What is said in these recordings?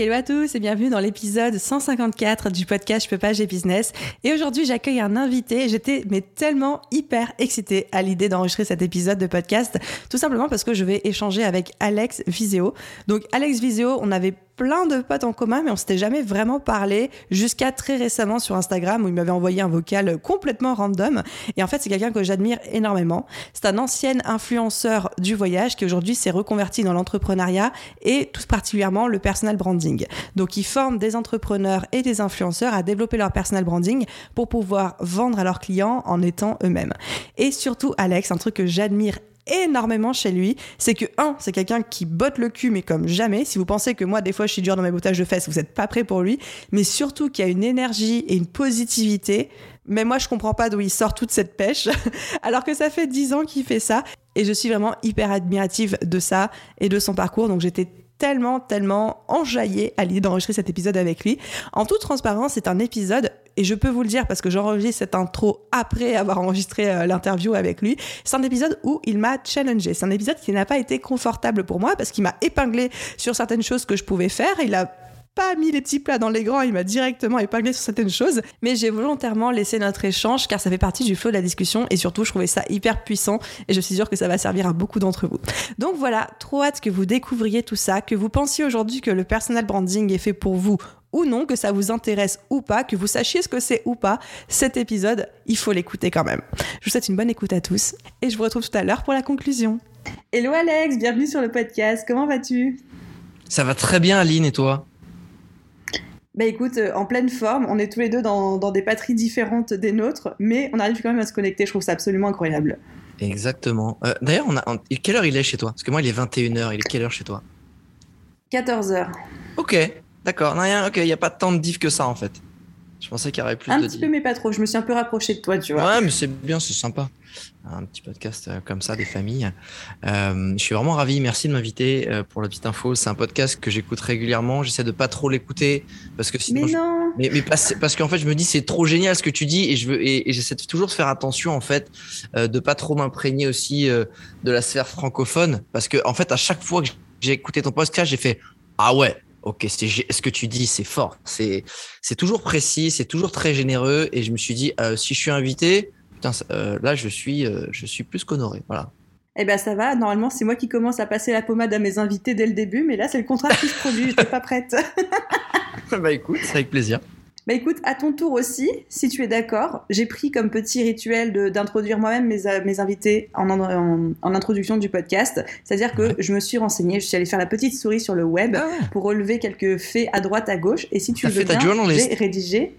Hello à tous et bienvenue dans l'épisode 154 du podcast Je peux pas, j'ai business. Et aujourd'hui, j'accueille un invité. J'étais mais tellement hyper excitée à l'idée d'enregistrer cet épisode de podcast, tout simplement parce que je vais échanger avec Alex Viseo. Donc Alex Viseo, on avait plein de potes en commun, mais on s'était jamais vraiment parlé jusqu'à très récemment sur Instagram où il m'avait envoyé un vocal complètement random. Et en fait, c'est quelqu'un que j'admire énormément. C'est un ancien influenceur du voyage qui aujourd'hui s'est reconverti dans l'entrepreneuriat et tout particulièrement le personal branding. Donc, il forme des entrepreneurs et des influenceurs à développer leur personal branding pour pouvoir vendre à leurs clients en étant eux-mêmes. Et surtout, Alex, un truc que j'admire énormément chez lui, c'est que, un, c'est quelqu'un qui botte le cul, mais comme jamais. Si vous pensez que moi, des fois, je suis dur dans mes bottages de fesses, vous n'êtes pas prêt pour lui. Mais surtout qu'il a une énergie et une positivité. Mais moi, je comprends pas d'où il sort toute cette pêche, alors que ça fait dix ans qu'il fait ça. Et je suis vraiment hyper admirative de ça et de son parcours. Donc j'étais tellement, tellement enjaillé à l'idée d'enregistrer cet épisode avec lui. En toute transparence, c'est un épisode, et je peux vous le dire parce que j'enregistre cette intro après avoir enregistré euh, l'interview avec lui, c'est un épisode où il m'a challengé. C'est un épisode qui n'a pas été confortable pour moi parce qu'il m'a épinglé sur certaines choses que je pouvais faire. Il a pas mis les petits plats dans les grands, il m'a directement épinglé sur certaines choses, mais j'ai volontairement laissé notre échange car ça fait partie du flow de la discussion et surtout je trouvais ça hyper puissant et je suis sûre que ça va servir à beaucoup d'entre vous. Donc voilà, trop hâte que vous découvriez tout ça, que vous pensiez aujourd'hui que le personal branding est fait pour vous ou non, que ça vous intéresse ou pas, que vous sachiez ce que c'est ou pas, cet épisode, il faut l'écouter quand même. Je vous souhaite une bonne écoute à tous et je vous retrouve tout à l'heure pour la conclusion. Hello Alex, bienvenue sur le podcast, comment vas-tu? Ça va très bien Aline et toi? Bah écoute, euh, en pleine forme, on est tous les deux dans, des patries différentes des nôtres, mais on arrive quand même à se connecter, je trouve ça absolument incroyable. Exactement. Euh, d'ailleurs, on a, quelle heure il est chez toi? Parce que moi, il est 21h, il est quelle heure chez toi? 14h. Ok, d'accord. il n'y a pas tant de diff que ça en fait. Je pensais qu'il y aurait plus un de. Un petit peu, mais pas trop. Je me suis un peu rapproché de toi, tu vois. Ouais, mais c'est bien, c'est sympa. Un petit podcast euh, comme ça, des familles. Euh, je suis vraiment ravi. Merci de m'inviter euh, pour la petite info. C'est un podcast que j'écoute régulièrement. J'essaie de pas trop l'écouter parce que sinon. Mais non. Mais, mais parce, parce qu'en fait, je me dis c'est trop génial ce que tu dis et je veux et, j'essaie toujours de faire attention en fait, de pas trop m'imprégner aussi de la sphère francophone parce que en fait, à chaque fois que j'ai écouté ton podcast, j'ai fait ah ouais, ok, ce que tu dis, c'est fort. C'est, c'est toujours précis, c'est toujours très généreux. Et je me suis dit, euh, si je suis invité, putain, euh, là, je suis, euh, je suis plus qu'honoré. Voilà. Eh ben ça va. Normalement, c'est moi qui commence à passer la pommade à mes invités dès le début, mais là, c'est le contraire qui se produit. J'étais pas prête. bah écoute, c'est avec plaisir. Bah écoute, à ton tour aussi, si tu es d'accord, j'ai pris comme petit rituel d'introduire moi-même mes, euh, mes, invités en, en, introduction du podcast. C'est-à-dire que je me suis renseignée, je suis allée faire la petite souris sur le web ah pour relever quelques faits à droite, à gauche. Et si tu veux bien, j'ai rédigé.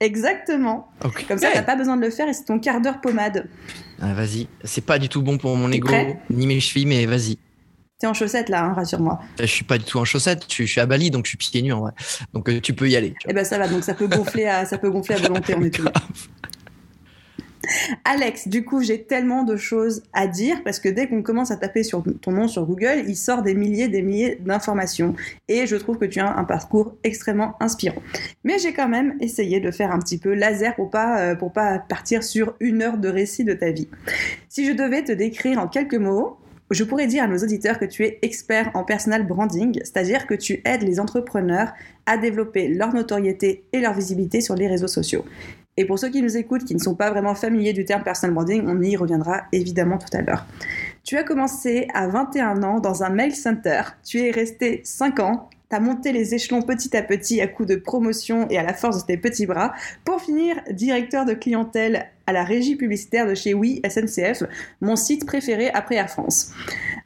Exactement. Comme ça, t'as pas besoin de le faire et c'est ton quart d'heure pommade. Ah, vas-y. C'est pas du tout bon pour mon ego ni mes chevilles, mais vas-y en chaussettes là, hein, rassure-moi. Je suis pas du tout en chaussettes, je, suis à Bali donc je suis pieds nus en vrai. Donc euh, tu peux y aller. Eh ben ça va, donc ça peut gonfler à, ça peut gonfler à volonté, on est tous Alex, du coup, j'ai tellement de choses à dire parce que dès qu'on commence à taper sur ton nom sur Google, il sort des milliers, des milliers d'informations et je trouve que tu as un parcours extrêmement inspirant. Mais j'ai quand même essayé de faire un petit peu laser pour pas euh, pour pas partir sur une heure de récit de ta vie. Si je devais te décrire en quelques mots, je pourrais dire à nos auditeurs que tu es expert en personal branding, c'est-à-dire que tu aides les entrepreneurs à développer leur notoriété et leur visibilité sur les réseaux sociaux. Et pour ceux qui nous écoutent, qui ne sont pas vraiment familiers du terme personal branding, on y reviendra évidemment tout à l'heure. Tu as commencé à 21 ans dans un mail center, tu es resté 5 ans T'as monté les échelons petit à petit à coup de promotion et à la force de tes petits bras pour finir directeur de clientèle à la régie publicitaire de chez Oui SNCF, mon site préféré après Air France.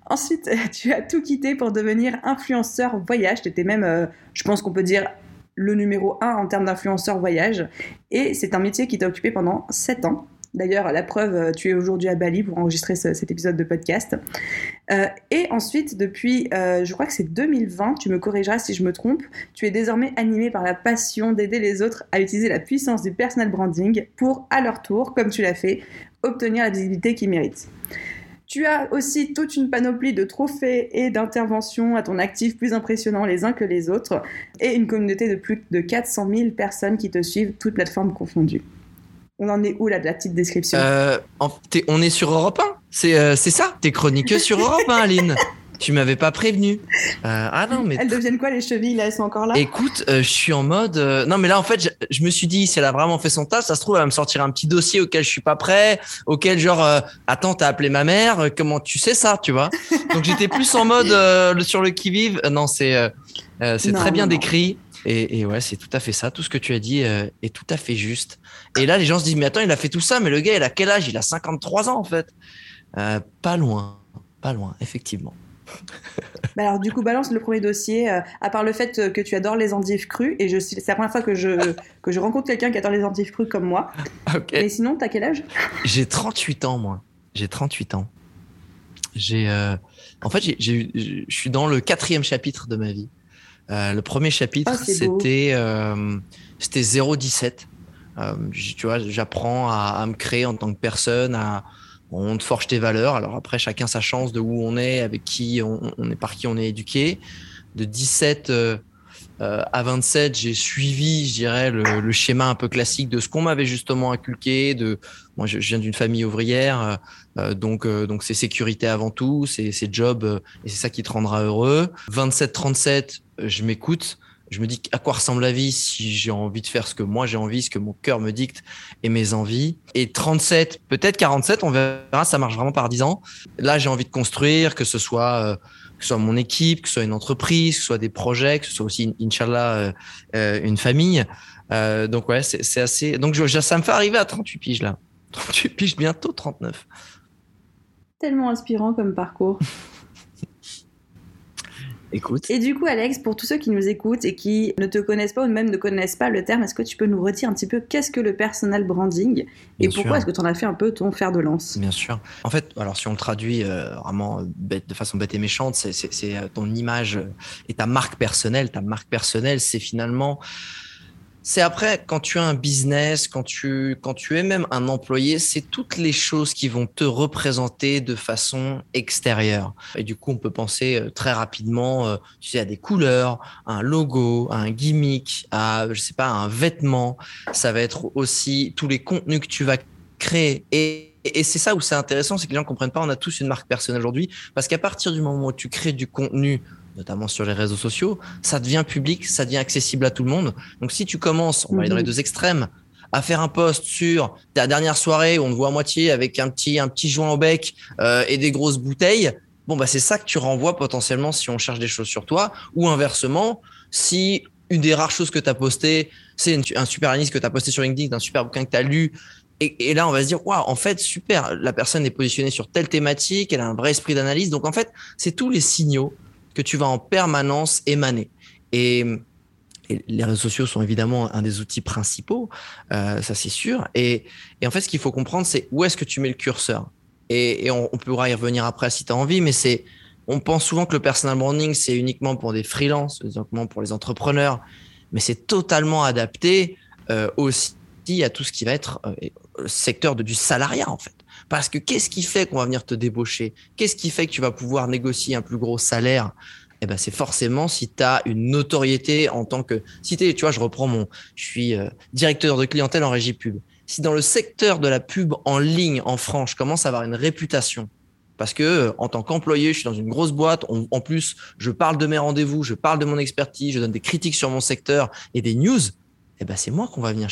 Ensuite, tu as tout quitté pour devenir influenceur voyage. Tu étais même, euh, je pense qu'on peut dire, le numéro 1 en termes d'influenceur voyage. Et c'est un métier qui t'a occupé pendant 7 ans. D'ailleurs, la preuve, euh, tu es aujourd'hui à Bali pour enregistrer cet épisode de podcast. Euh, et ensuite, depuis, euh, je crois que c'est 2020, tu me corrigeras si je me trompe, tu es désormais animé par la passion d'aider les autres à utiliser la puissance du personal branding pour, à leur tour, comme tu l'as fait, obtenir la visibilité qu'ils méritent. Tu as aussi toute une panoplie de trophées et d'interventions à ton actif plus impressionnants les uns que les autres, et une communauté de plus de 400 000 personnes qui te suivent, toutes plateformes confondues. On en est où là de la petite description euh, On est sur Europe 1 C'est c'est ça? T'es chroniqueuse sur Europe 1, Aline? Tu m'avais pas prévenu. Euh, ah non, mais. Elles deviennent quoi les chevilles là? Elles sont encore là? Écoute, euh, je suis en mode. Euh, non, mais là en fait, je, je, me suis dit, si elle a vraiment fait son tas, ça se trouve, elle va me sortir un petit dossier auquel je suis pas prêt, auquel genre, euh, attends, t'as appelé ma mère, euh, comment tu sais ça, tu vois? Donc j'étais plus en mode sur le qui vive. non, c'est c'est très bien décrit. Et, et, ouais, c'est tout à fait ça. Tout ce que tu as dit est tout à fait juste. Et là, les gens se disent, mais attends, il a fait tout ça, mais le gars, il a quel âge? Il a 53 ans en fait. pas loin, pas loin, effectivement. Bah alors du coup, balance le premier dossier. Euh, à part le fait que tu adores les endives crues, et je c'est la première fois que je que je rencontre quelqu'un qui adore les endives crues comme moi. Okay. Mais sinon, t'as quel âge? J'ai 38 ans moi. J'ai 38 ans. J'ai euh, en fait, j'ai je suis dans le quatrième chapitre de ma vie. Euh, le premier chapitre, oh, c'était c'était 017. tu vois, j'apprends à, à, me créer en tant que personne, à on te forge tes valeurs. Alors après, chacun sa chance de où on est, avec qui on, est, par qui on est éduqué. De 17 euh, euh, à 27, j'ai suivi, je dirais, le, schéma un peu classique de ce qu'on m'avait justement inculqué. De, moi, je, viens d'une famille ouvrière, euh, donc donc c'est sécurité avant tout, c'est job et c'est ça qui te rendra heureux. 27-37, je m'écoute je me dis à quoi ressemble la vie si j'ai envie de faire ce que moi j'ai envie, ce que mon cœur me dicte et mes envies. Et 37, peut-être 47, on verra, ça marche vraiment par 10 ans. Là, j'ai envie de construire, que ce soit euh, que ce soit mon équipe, que ce soit une entreprise, que ce soit des projets, que ce soit aussi, Inch'Allah, euh, euh, une famille. donc ouais, c'est assez. Donc je, ça me fait arriver à 38 piges là. 38 piges, bientôt 39. Tellement inspirant comme parcours. Écoute. Et du coup, Alex, pour tous ceux qui nous écoutent et qui ne te connaissent pas ou même ne connaissent pas le terme, est-ce que tu peux nous retirer un petit peu qu'est-ce que le personal branding et pourquoi est-ce que tu en as fait un peu ton fer de lance? Bien sûr. En fait, alors si on le traduit euh, vraiment bête, de façon bête et méchante, c'est euh, ton image et ta marque personnelle. Ta marque personnelle, c'est finalement c'est après, quand tu as un business, quand tu, quand tu es même un employé, c'est toutes les choses qui vont te représenter de façon extérieure. Et du coup, on peut penser euh, très rapidement, euh, tu sais, à des couleurs, à un logo, à un gimmick, à, je sais pas, un vêtement. Ça va être aussi tous les contenus que tu vas créer. Et, et c'est ça où c'est intéressant, c'est que les gens comprennent pas, on a tous une marque personnelle aujourd'hui, parce qu'à partir du moment où tu crées du contenu notamment sur les réseaux sociaux, ça devient public, ça devient accessible à tout le monde. Donc si tu commences, on va aller dans les mhm. deux extrêmes, à faire un post sur ta dernière soirée où on te voit à moitié avec un petit un petit joint au bec euh, et des grosses bouteilles, bon bah c'est ça que tu renvoies potentiellement si on cherche des choses sur toi ou inversement si une des rares choses que tu as posté, c'est un super analyse que tu as posté sur LinkedIn, un super bouquin que tu as lu et, et, là, on va se dire, waouh, en fait, super, la personne est positionnée sur telle thématique, elle a un vrai esprit d'analyse. Donc, en fait, c'est tous les signaux que tu vas en permanence émaner. Et, les réseaux sociaux sont évidemment un des outils principaux, euh, ça c'est sûr. Et, en fait, ce qu'il faut comprendre, c'est où est-ce que tu mets le curseur. Et, on, pourra y revenir après si tu as envie, mais c'est on pense souvent que le personal branding, c'est uniquement pour des freelances, uniquement pour les entrepreneurs, mais c'est totalement adapté euh, aussi à tout ce qui va être euh, le secteur de, du salariat, en fait. Parce que qu'est-ce qui fait qu'on va venir te débaucher? Qu'est-ce qui fait que tu vas pouvoir négocier un plus gros salaire? Eh ben, c'est forcément si tu as une notoriété en tant que si tu vois je reprends mon je suis euh, directeur de clientèle en régie pub si dans le secteur de la pub en ligne en France je commence à avoir une réputation parce que euh, en tant qu'employé, je suis dans une grosse boîte. en plus, je parle de mes rendez-vous, je parle de mon expertise, je donne des critiques sur mon secteur et des news. Eh ben, c'est moi qu'on va venir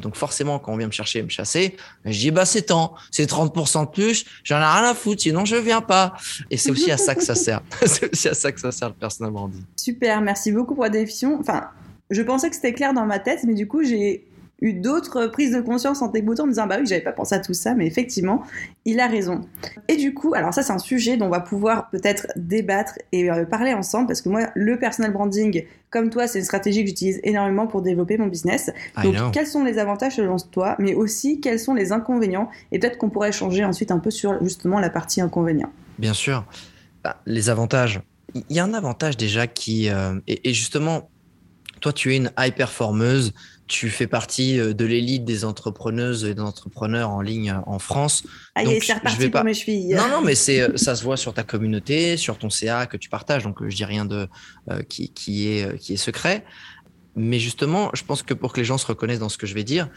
donc forcément, quand on vient me chercher, me chasser, je dis bah c'est temps, c'est 30% de plus, j'en ai rien à foutre, sinon je viens pas. Et c'est aussi à ça que ça sert. c'est aussi à ça que ça sert le personal branding. Super, merci beaucoup pour la définition. Enfin, je pensais que c'était clair dans ma tête, mais du coup j'ai eu d'autres prises de conscience en t'écoutant en me disant bah oui j'avais pas pensé à tout ça mais effectivement il a raison. Et du coup alors ça c'est un sujet dont on va pouvoir peut-être débattre et euh, parler ensemble parce que moi le personal branding comme toi c'est une stratégie que j'utilise énormément pour développer mon business. Donc quels sont les avantages selon toi mais aussi quels sont les inconvénients? Et peut-être qu'on pourrait changer ensuite un peu sur justement la partie inconvénients bien sûr. Bah, les avantages. Il y a un avantage déjà qui euh, et justement toi tu es une high performeuse tu fais partie euh, de l'élite des entrepreneuses et des entrepreneurs en ligne euh, en France. Ah, donc, c'est reparti pour pas... mes chevilles. Non, non, mais c'est, euh, ça se voit sur ta communauté, sur ton CA que tu partages. Donc, je dis rien de qui, qui, est, qui est secret. Mais justement, je pense que pour que les gens se reconnaissent dans ce que je vais dire,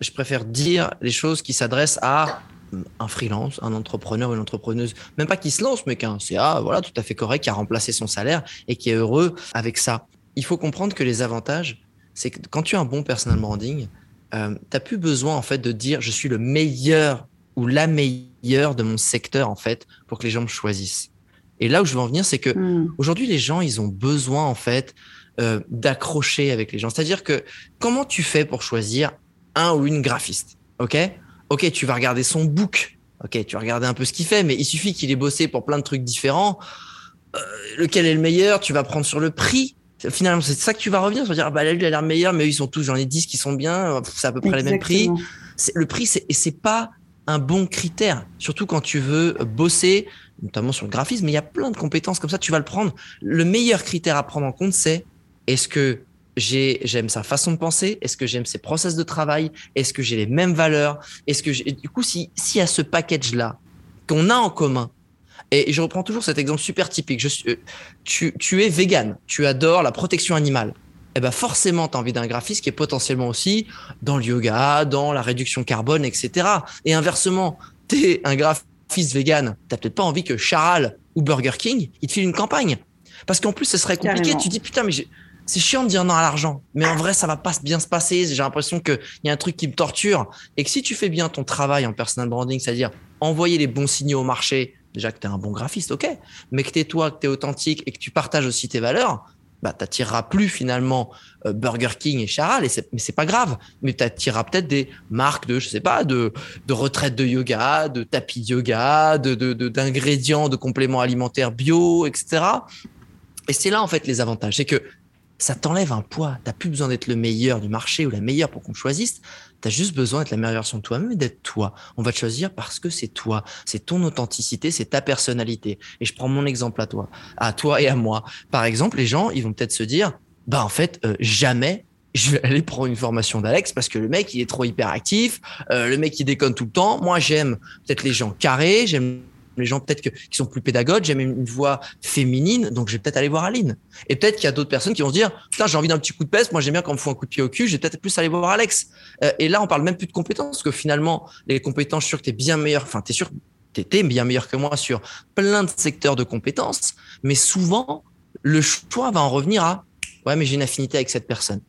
je préfère dire les choses qui s'adressent à un freelance, un entrepreneur, une entrepreneuse, même pas qui se lance, mais qu'un CA, voilà, tout à fait correct, qui a remplacé son salaire et qui est heureux avec ça. Il faut comprendre que les avantages, c'est que quand tu as un bon personal branding, euh, tu n'as plus besoin en fait de dire je suis le meilleur ou la meilleure de mon secteur en fait pour que les gens me choisissent. Et là où je veux en venir, c'est que hmm. aujourd'hui les gens ils ont besoin en fait euh, d'accrocher avec les gens. C'est-à-dire que comment tu fais pour choisir un ou une graphiste Ok, ok, tu vas regarder son book. Ok, tu vas regarder un peu ce qu'il fait, mais il suffit qu'il ait bossé pour plein de trucs différents. Euh, lequel est le meilleur? Tu vas prendre sur le prix finalement, c'est ça que tu vas revenir. Tu vas dire, ah bah, lui, il a l'air meilleur, mais eux, ils sont tous, j'en ai 10 qui sont bien, c'est à peu près le même prix. Le prix, c'est, et c'est pas un bon critère, surtout quand tu veux bosser, notamment sur le graphisme, mais il y a plein de compétences comme ça, tu vas le prendre. Le meilleur critère à prendre en compte, c'est est-ce que j'ai, j'aime sa façon de penser, est-ce que j'aime ses process de travail, est-ce que j'ai les mêmes valeurs, est-ce que du coup, si, si à ce package-là, qu'on a en commun, et je reprends toujours cet exemple super typique. Je suis, euh, tu, tu es vegan, tu adores la protection animale. Eh ben forcément, tu as envie d'un graphiste qui est potentiellement aussi dans le yoga, dans la réduction carbone, etc. Et inversement, tu es un graphiste vegan, tu peut-être pas envie que Charal ou Burger King, ils te filent une campagne. Parce qu'en plus, ce serait compliqué. Tu dis, putain, mais c'est chiant de dire non à l'argent. Mais en vrai, ça va pas bien se passer. J'ai l'impression qu'il y a un truc qui me torture. Et que si tu fais bien ton travail en personal branding, c'est-à-dire envoyer les bons signaux au marché, déjà que tu es un bon graphiste, ok, mais que tu es toi, que tu es authentique et que tu partages aussi tes valeurs, bah, tu n'attireras plus finalement euh, Burger King et Charal, et mais c'est pas grave, mais tu attireras peut-être des marques de, je sais pas, de, de retraite de yoga, de tapis de yoga, de, d'ingrédients, de, de compléments alimentaires bio, etc. Et c'est là en fait les avantages, c'est que ça t'enlève un poids. Tu n'as plus besoin d'être le meilleur du marché ou la meilleure pour qu'on choisisse. Tu as juste besoin d'être la meilleure version de toi-même et d'être toi. On va te choisir parce que c'est toi. C'est ton authenticité, c'est ta personnalité. Et je prends mon exemple à toi, à toi et à moi. Par exemple, les gens, ils vont peut-être se dire, bah en fait, euh, jamais je vais aller prendre une formation d'Alex parce que le mec, il est trop hyperactif, euh, le mec, il déconne tout le temps. Moi, j'aime peut-être les gens carrés, j'aime les gens peut-être qui sont plus pédagogues, j'aime une voix féminine, donc je vais peut-être aller voir Aline. Et peut-être qu'il y a d'autres personnes qui vont se dire, putain, j'ai envie d'un petit coup de peste, moi j'aime bien quand on me fout un coup de pied au cul, je vais peut-être plus aller voir Alex. Euh, et là, on parle même plus de compétences, parce que finalement, les compétences, je suis sûr que tu es bien meilleur, enfin, tu es sûr tu étais bien meilleur que moi sur plein de secteurs de compétences, mais souvent, le choix va en revenir à, ouais, mais j'ai une affinité avec cette personne.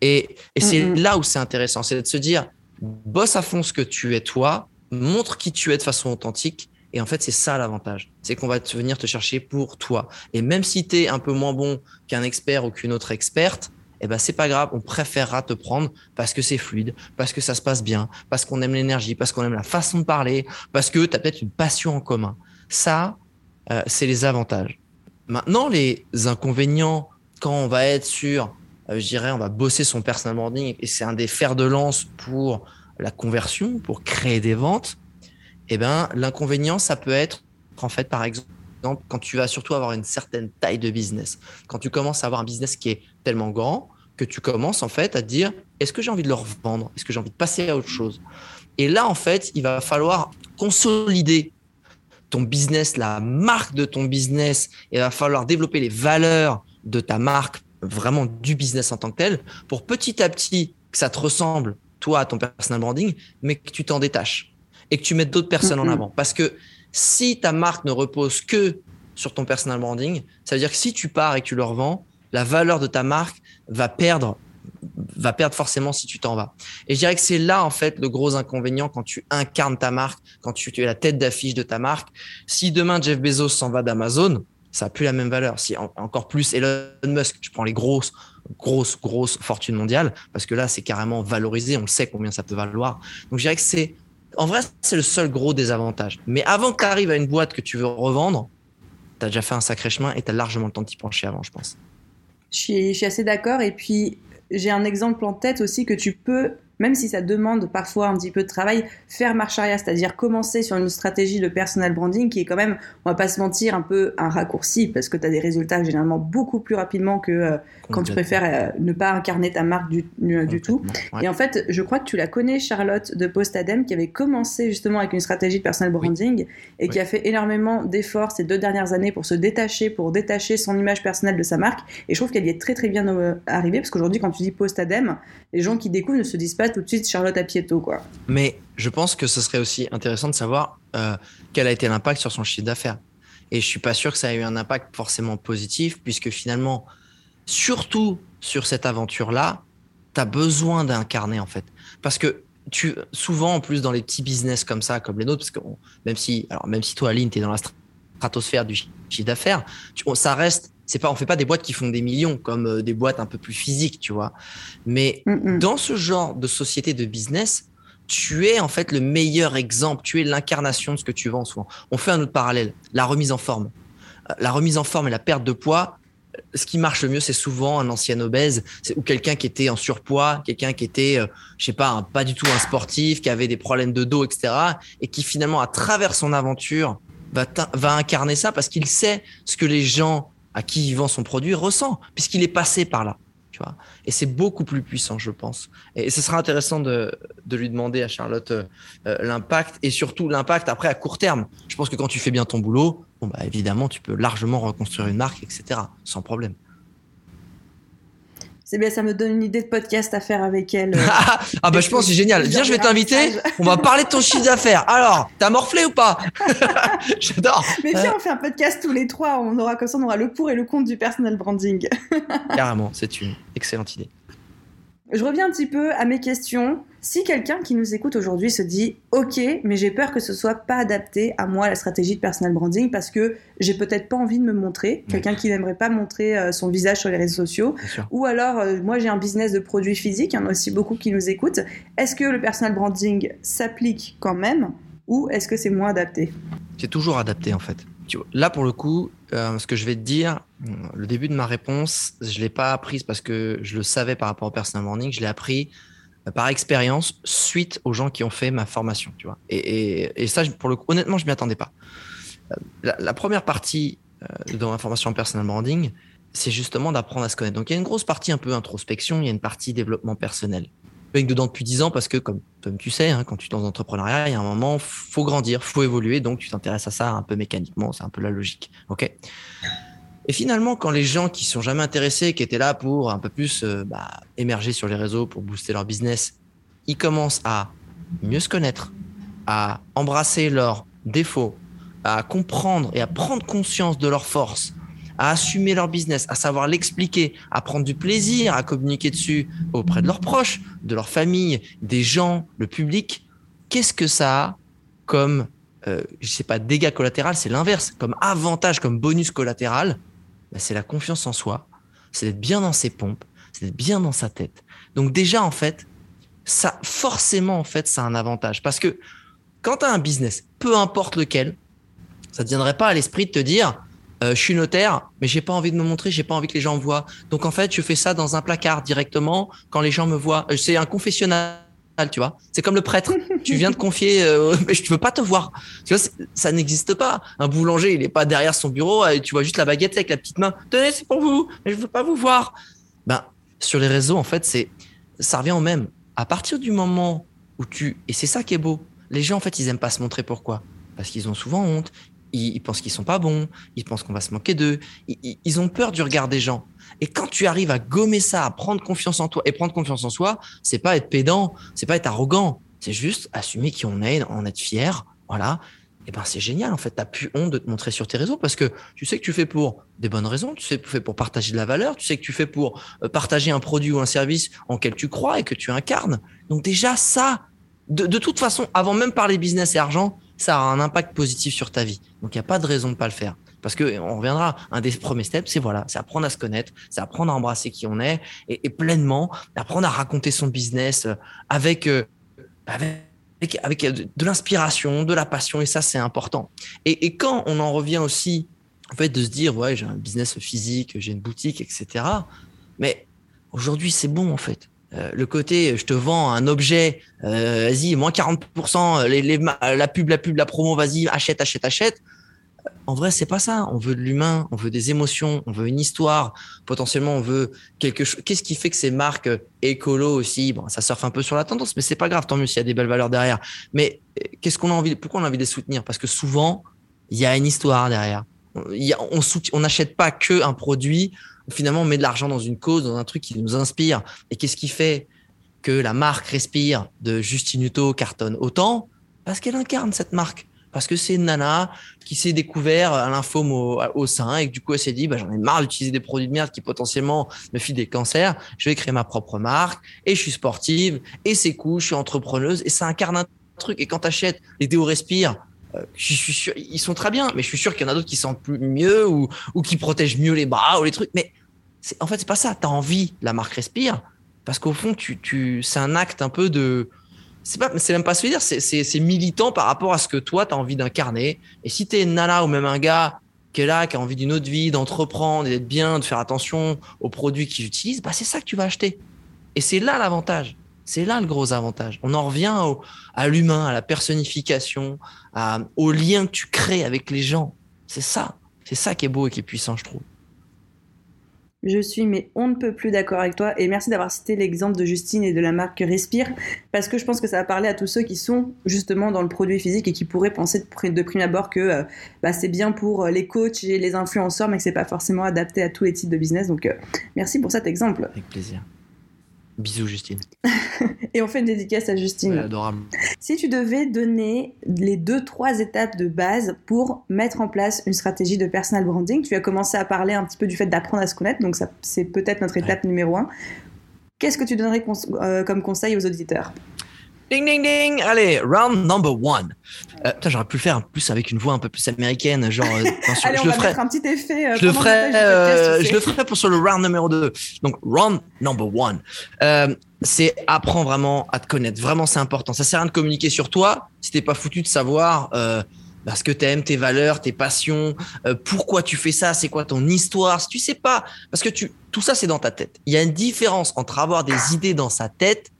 Et, et c'est là où c'est intéressant, c'est de se dire, bosse à fond ce que tu es toi, montre qui tu es de façon authentique et en fait, c'est ça l'avantage. C'est qu'on va venir te chercher pour toi. Et même si tu es un peu moins bon qu'un expert ou qu'une autre experte, eh ben c'est pas grave, on préférera te prendre parce que c'est fluide, parce que ça se passe bien, parce qu'on aime l'énergie, parce qu'on aime la façon de parler, parce que tu as peut-être une passion en commun. Ça, euh, c'est les avantages. Maintenant, les inconvénients, quand on va être sur, euh, je dirais, on va bosser son personal branding et c'est un des fers de lance pour la conversion, pour créer des ventes, eh ben, l'inconvénient, ça peut être, en fait, par exemple, quand tu vas surtout avoir une certaine taille de business, quand tu commences à avoir un business qui est tellement grand que tu commences en fait à dire est-ce que j'ai envie de le revendre? Est-ce que j'ai envie de passer à autre chose? Et là, en fait, il va falloir consolider ton business, la marque de ton business, il va falloir développer les valeurs de ta marque, vraiment du business en tant que tel, pour petit à petit que ça te ressemble, toi, à ton personal branding, mais que tu t'en détaches et que tu mettes d'autres personnes en avant. Parce que si ta marque ne repose que sur ton personal branding, ça veut dire que si tu pars et que tu le revends, la valeur de ta marque va perdre va perdre forcément si tu t'en vas. Et je dirais que c'est là en fait le gros inconvénient quand tu incarnes ta marque, quand tu, es la tête d'affiche de ta marque. Si demain Jeff Bezos s'en va d'Amazon, ça a plus la même valeur. Si encore plus Elon Musk, je prends les grosses, grosses, grosses fortunes mondiales, parce que là, c'est carrément valorisé, on sait combien ça peut valoir. Donc, je dirais que c'est, en vrai, c'est le seul gros désavantage. Mais avant que tu arrives à une boîte que tu veux revendre, tu as déjà fait un sacré chemin et tu as largement le temps de t'y pencher avant, je pense. Je suis, je suis assez d'accord. Et puis, j'ai un exemple en tête aussi que tu peux même si ça demande parfois un petit peu de travail, faire marche arrière, c'est-à-dire commencer sur une stratégie de personal branding qui est quand même, on va pas se mentir, un peu un raccourci parce que tu as des résultats généralement beaucoup plus rapidement que euh, quand tu préfères euh, ne pas incarner ta marque du, du tout. Et en fait, je crois que tu la connais, Charlotte de Postadem, qui avait commencé justement avec une stratégie de personal branding et qui a fait énormément d'efforts ces deux dernières années pour se détacher, pour détacher son image personnelle de sa marque. Et je trouve qu'elle y est très très bien euh, arrivée parce qu'aujourd'hui, quand tu dis Postadem, les gens qui découvrent ne se disent pas tout de suite Charlotte Apieto, quoi. Mais je pense que ce serait aussi intéressant de savoir euh, quel a été l'impact sur son chiffre d'affaires. Et je suis pas sûr que ça ait eu un impact forcément positif, puisque finalement, surtout sur cette aventure-là, tu as besoin d'incarner en fait. Parce que tu, souvent, en plus, dans les petits business comme ça, comme les nôtres, parce que même si, alors même si toi, Aline, tu es dans la stratosphère du chiffre d'affaires, ça reste c'est pas, on fait pas des boîtes qui font des millions comme euh, des boîtes un peu plus physiques, tu vois. Mais mm, mm. dans ce genre de société de business, tu es en fait le meilleur exemple. Tu es l'incarnation de ce que tu vends souvent. On fait un autre parallèle. La remise en forme. Euh, la remise en forme et la perte de poids. Euh, ce qui marche le mieux, c'est souvent un ancien obèse ou quelqu'un qui était en surpoids, quelqu'un qui était, je sais pas, pas du tout un sportif, qui avait des problèmes de dos, etc. Et qui finalement, à travers son aventure, va, va incarner ça parce qu'il sait ce que les gens à qui il vend son produit ressent, puisqu'il est passé par là. Tu vois et c'est beaucoup plus puissant, je pense. Et ce sera intéressant de, de lui demander à Charlotte euh, euh, l'impact et surtout l'impact après à court terme. Je pense que quand tu fais bien ton boulot, bon bah évidemment, tu peux largement reconstruire une marque, etc. Sans problème. C'est bien, ça me donne une idée de podcast à faire avec elle. ah bah je pense c'est génial. Viens, je vais t'inviter. On va parler de ton chiffre d'affaires. Alors, t'as morflé ou pas? J'adore. Mais viens, on fait un podcast tous les trois. On aura comme ça, on aura le pour et le contre du personal branding. Carrément, c'est une excellente idée. Je reviens un petit peu à mes questions. Si quelqu'un qui nous écoute aujourd'hui se dit OK, mais j'ai peur que ce soit pas adapté à moi la stratégie de personal branding parce que j'ai peut-être pas envie de me montrer, quelqu'un qui n'aimerait pas montrer euh, son visage sur les réseaux sociaux, ou alors euh, moi j'ai un business de produits physiques, il y en a aussi beaucoup qui nous écoutent. Est-ce que le personal branding s'applique quand même ou est-ce que c'est moins adapté? C'est toujours adapté en fait. Là pour le coup, euh, ce que je vais te dire, le début de ma réponse, je l'ai pas apprise parce que je le savais par rapport au personal branding, je l'ai appris par expérience suite aux gens qui ont fait ma formation, tu vois. Et, ça, pour le honnêtement, je m'y attendais pas. Euh, la, première partie de ma formation en personal branding, c'est justement d'apprendre à se connaître. Donc, il y a une grosse partie un peu introspection, il y a une partie développement personnel. Je suis dedans depuis 10 ans parce que, comme, tu sais, hein, quand tu es dans l'entrepreneuriat, il y a un moment, faut grandir, faut évoluer, donc tu t'intéresses à ça un peu mécaniquement, c'est un peu la logique. OK? Et finalement, quand les gens qui sont jamais intéressés, qui étaient là pour un peu plus euh, bah, émerger sur les réseaux, pour booster leur business, ils commencent à mieux se connaître, à embrasser leurs défauts, à comprendre et à prendre conscience de leurs forces, à assumer leur business, à savoir l'expliquer, à prendre du plaisir à communiquer dessus auprès de leurs proches, de leur famille, des gens, le public. Qu'est-ce que ça a comme, euh, je sais pas, dégâts collatéral, c'est l'inverse, comme avantage, comme bonus collatéral bah, c'est la confiance en soi, c'est d'être bien dans ses pompes, c'est d'être bien dans sa tête. Donc déjà, en fait, ça, forcément, en fait, ça a un avantage. Parce que quand tu as un business, peu importe lequel, ça ne te viendrait pas à l'esprit de te dire, euh, je suis notaire, mais j'ai pas envie de me montrer, j'ai pas envie que les gens me voient. Donc en fait, je fais ça dans un placard directement quand les gens me voient. Euh, c'est un confessionnal tu vois. C'est comme le prêtre. tu viens de confier, euh, mais je veux pas te voir. Tu vois, ça n'existe pas. Un boulanger, il est pas derrière son bureau, et tu vois juste la baguette avec la petite main. Tenez, c'est pour vous, mais je veux pas vous voir. Ben, sur les réseaux, en fait, c'est, ça revient au même. À partir du moment où tu, et c'est ça qui est beau. Les gens, en fait, ils aiment pas se montrer. Pourquoi? Parce qu'ils ont souvent honte. Ils, pensent qu'ils sont pas bons. Ils pensent qu'on va se moquer d'eux. ils ont peur du regard des gens. Et quand tu arrives à gommer ça, à prendre confiance en toi, et prendre confiance en soi, c'est pas être pédant, c'est pas être arrogant, c'est juste assumer qui on est, en être fier, voilà. Et ben c'est génial en fait, t'as plus honte de te montrer sur tes réseaux parce que tu sais que tu fais pour des bonnes raisons, tu sais que tu fais pour partager de la valeur, tu sais que tu fais pour euh, partager un produit ou un service en quel tu crois et que tu incarnes. Donc déjà ça, de, de toute façon, avant même parler business et argent, ça a un impact positif sur ta vie. Donc il n'y a pas de raison de pas le faire. Parce que on reviendra, un des premiers steps, c'est voilà, c'est apprendre à se connaître, c'est apprendre à embrasser qui on est et, pleinement apprendre à raconter son business euh, avec, euh, avec, avec de l'inspiration, de la passion et ça c'est important. Et, quand on en revient aussi, en fait, de se dire ouais j'ai un business physique, j'ai une boutique, etc. Mais aujourd'hui c'est bon en fait. Euh, le côté je te vends un objet, vas-y, moins 40%, les, les, la pub, la pub, la promo, vas-y, achète, achète, achète en vrai, c'est pas ça. On veut de l'humain, on veut des émotions, on veut une histoire. Potentiellement, on veut quelque chose. Qu'est-ce qui fait que ces marques écolo aussi, bon, ça surfe un peu sur la tendance, mais c'est pas grave. Tant mieux s'il y a des belles valeurs derrière. Mais euh, qu'est-ce qu'on a envie Pourquoi on a envie de les soutenir? Parce que souvent, il y a une histoire derrière. on n'achète pas que un produit. Finalement, on met de l'argent dans une cause, dans un truc qui nous inspire. Et qu'est-ce qui fait que la marque respire de Justine Hutto cartonne autant? Parce qu'elle incarne cette marque parce que c'est nana qui s'est découvert un lymphome au, sein et que du coup elle s'est dit bah, j'en ai marre d'utiliser des produits de merde qui potentiellement me filent des cancers, je vais créer ma propre marque et je suis sportive et c'est cool, je suis entrepreneuse et ça incarne un truc et quand tu achètes les déos respire euh, je suis sûr, ils sont très bien, mais je suis sûr qu'il y en a d'autres qui sentent plus mieux ou, ou qui protègent mieux les bras ou les trucs. Mais en fait, c'est pas ça. Tu as envie, la marque respire, parce qu'au fond, tu, tu, c'est un acte un peu de, c'est pas c'est même pas se dire c'est militant par rapport à ce que toi tu as envie d'incarner. Et si tu es nana ou même un gars qui est là qui a envie d'une autre vie d'entreprendre d'être bien de faire attention aux produits qu'ils utilisent bah c'est ça que tu vas acheter. Et c'est là l'avantage. C'est là le gros avantage. On en revient à l'humain à la personnification au lien que tu crées avec les gens. C'est ça. C'est ça qui est beau et qui est puissant je trouve je suis, mais on ne peut plus d'accord avec toi. Et merci d'avoir cité l'exemple de Justine et de la marque Respire, parce que je pense que ça va parler à tous ceux qui sont justement dans le produit physique et qui pourraient penser de, prime abord que euh, bah, c'est bien pour euh, les coachs et les influenceurs, mais que c'est pas forcément adapté à tous les types de business. Donc, euh, merci pour cet exemple. Avec plaisir. Bisous, Justine. Et on fait une dédicace à Justine. adorable. Si tu devais donner les deux, trois étapes de base pour mettre en place une stratégie de personal branding, tu as commencé à parler un petit peu du fait d'apprendre à se connaître, donc c'est peut-être notre étape numéro un. Qu'est-ce que tu donnerais euh, comme conseil aux auditeurs? Ding ding ding Allez, round number one. Euh, j'aurais pu le faire en plus avec une voix un peu plus américaine, genre. Euh, Allez, on je va ferai. mettre un petit effet. Euh, je le ferai. Euh, je le ferai pour sur le round numéro 2 Donc round number one, c'est apprends vraiment à te connaître. Vraiment, c'est important. Ça sert à rien de communiquer sur toi si t'es pas foutu de savoir. Bah, ce que tu aimes, tes valeurs, tes passions, pourquoi tu fais ça, c'est quoi ton histoire. Si tu sais pas, parce que tu, tout ça c'est dans ta tête. Il y a une différence entre avoir des idées dans sa tête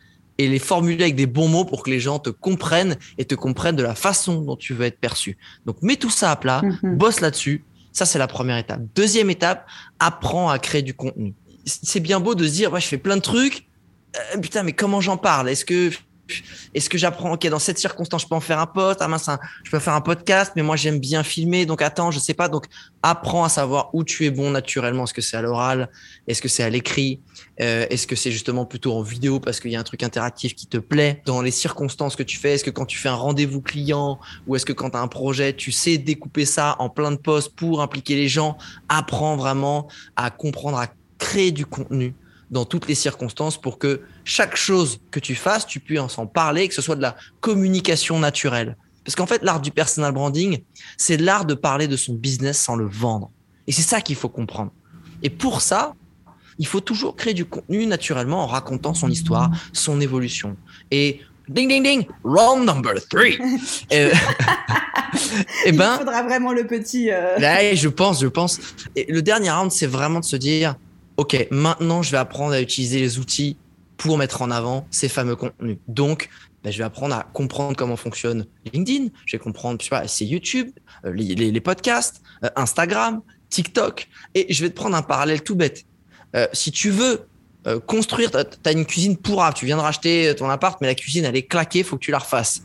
et les formuler avec des bons mots pour que les gens te comprennent et te comprennent de la façon dont tu veux être perçu. Donc mets tout ça à plat, mhm. bosse là-dessus. Ça, c'est la première étape. Deuxième étape, apprends à créer du contenu. C'est bien beau de se dire, ouais, je fais plein de trucs. Euh, putain, mais comment j'en parle? Est-ce que est-ce que j'apprends, ok, dans cette circonstance, je peux en faire un post, ah mince, je peux faire un podcast, mais moi j'aime bien filmer, donc attends, je sais pas, donc apprends à savoir où tu es bon naturellement. Est-ce que c'est à l'oral? Est-ce que c'est à l'écrit? Euh, Est-ce que c'est justement plutôt en vidéo parce qu'il y a un truc interactif qui te plaît Dans les circonstances que tu fais, est-ce que quand tu fais un rendez-vous client ou est-ce que quand tu as un projet, tu sais découper ça en plein de posts pour impliquer les gens? Apprends vraiment à comprendre, à créer du contenu dans toutes les circonstances pour que chaque chose que tu fasses, tu puisses en parler, que ce soit de la communication naturelle. Parce qu'en fait, l'art du personal branding, c'est l'art de parler de son business sans le vendre. Et c'est ça qu'il faut comprendre. Et pour ça, il faut toujours créer du contenu naturellement en racontant son histoire, son évolution. Et ding ding ding, round number three. et, et ben, il faudra vraiment le petit. Euh... Là, je pense, je pense. Et le dernier round, c'est vraiment de se dire, OK, maintenant, je vais apprendre à utiliser les outils pour mettre en avant ces fameux contenus. Donc, ben, je vais apprendre à comprendre comment fonctionne LinkedIn, je vais comprendre, je sais pas, c'est YouTube, euh, les, podcasts, euh, Instagram, TikTok, et je vais te prendre un parallèle tout bête. Euh, si tu veux construire, tu as une cuisine pourrave, tu viens de racheter ton appart, mais la cuisine, elle est claquée, faut que tu la refasses.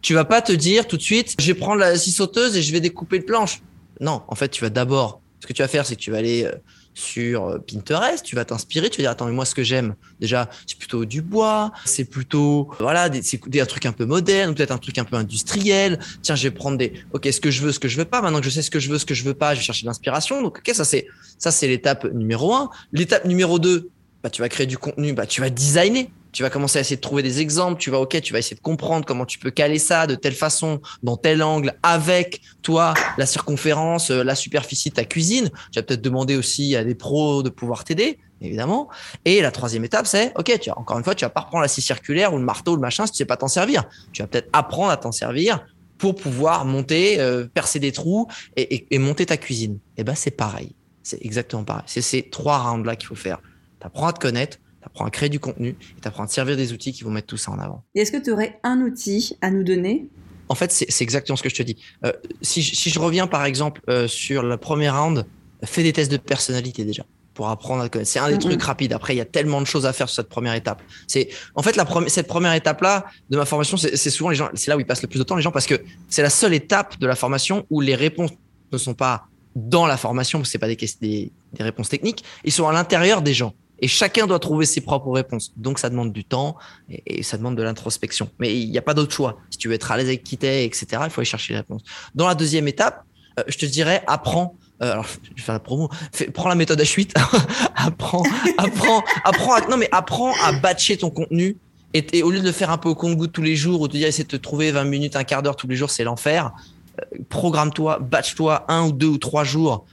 Tu vas pas te dire tout de suite, je vais prendre la scie sauteuse et je vais découper le planche. Non, en fait, tu vas d'abord, ce que tu vas faire, c'est que tu vas aller sur euh, Pinterest, tu vas t'inspirer, tu vas dire attends mais moi ce que j'aime déjà c'est plutôt du bois, c'est plutôt voilà des, des un truc un peu moderne, peut-être un truc un peu industriel. Tiens je vais prendre des ok ce que je veux, ce que je veux pas. Maintenant que je sais ce que je veux, ce que je veux pas, je vais chercher de l'inspiration. Donc ok ça c'est ça c'est l'étape numéro un. L'étape numéro deux, bah tu vas créer du contenu, bah tu vas designer. Tu vas commencer à essayer de trouver des exemples, tu vas, ok, tu vas essayer de comprendre comment tu peux caler ça de telle façon, dans tel angle, avec toi, la circonférence, euh, la superficie de ta cuisine. Tu vas peut-être demander aussi à des pros de pouvoir t'aider, évidemment. Et la troisième étape, c'est, ok, tu as, encore une fois, tu vas pas reprendre la scie circulaire ou le marteau ou le machin si tu sais pas t'en servir. Tu vas peut-être apprendre à t'en servir pour pouvoir monter, euh, percer des trous et, monter ta cuisine. Et eh ben, c'est pareil. C'est exactement pareil. C'est ces trois rounds-là qu'il faut faire. Tu apprends à te connaître, tu apprends à créer du contenu et tu apprends à te servir des outils qui vont mettre tout ça en avant. Est-ce que tu aurais un outil à nous donner? En fait, c'est exactement ce que je te dis. Euh, si, je reviens par exemple euh, sur le premier round, fais des tests de personnalité déjà pour apprendre à connaître. C'est un des trucs rapides. Après, il y a tellement de choses à faire sur cette première étape. C'est en fait la première, cette première étape là de ma formation, c'est souvent les gens, c'est là où ils passent le plus de temps les gens parce que c'est la seule étape de la formation où les réponses ne sont pas dans la formation, parce que c'est pas des, des, des réponses techniques, ils sont à l'intérieur des gens. Et chacun doit trouver ses propres réponses. Donc, ça demande du temps et, ça demande de l'introspection. Mais il n'y a pas d'autre choix. Si tu veux être à l'aise avec qui t'es, etc., il faut aller chercher les réponses. Dans la deuxième étape, euh, je te dirais, apprends. Euh, alors, je vais faire la promo. prends la méthode H8. apprends, apprends, apprends. À, non, mais apprends à batcher ton contenu. Et, au lieu de faire un peu au compte-goutte tous les jours, ou de dire essayer de te trouver 20 minutes, un quart d'heure tous les jours, c'est l'enfer. Euh, programme-toi, batch-toi un ou deux ou trois jours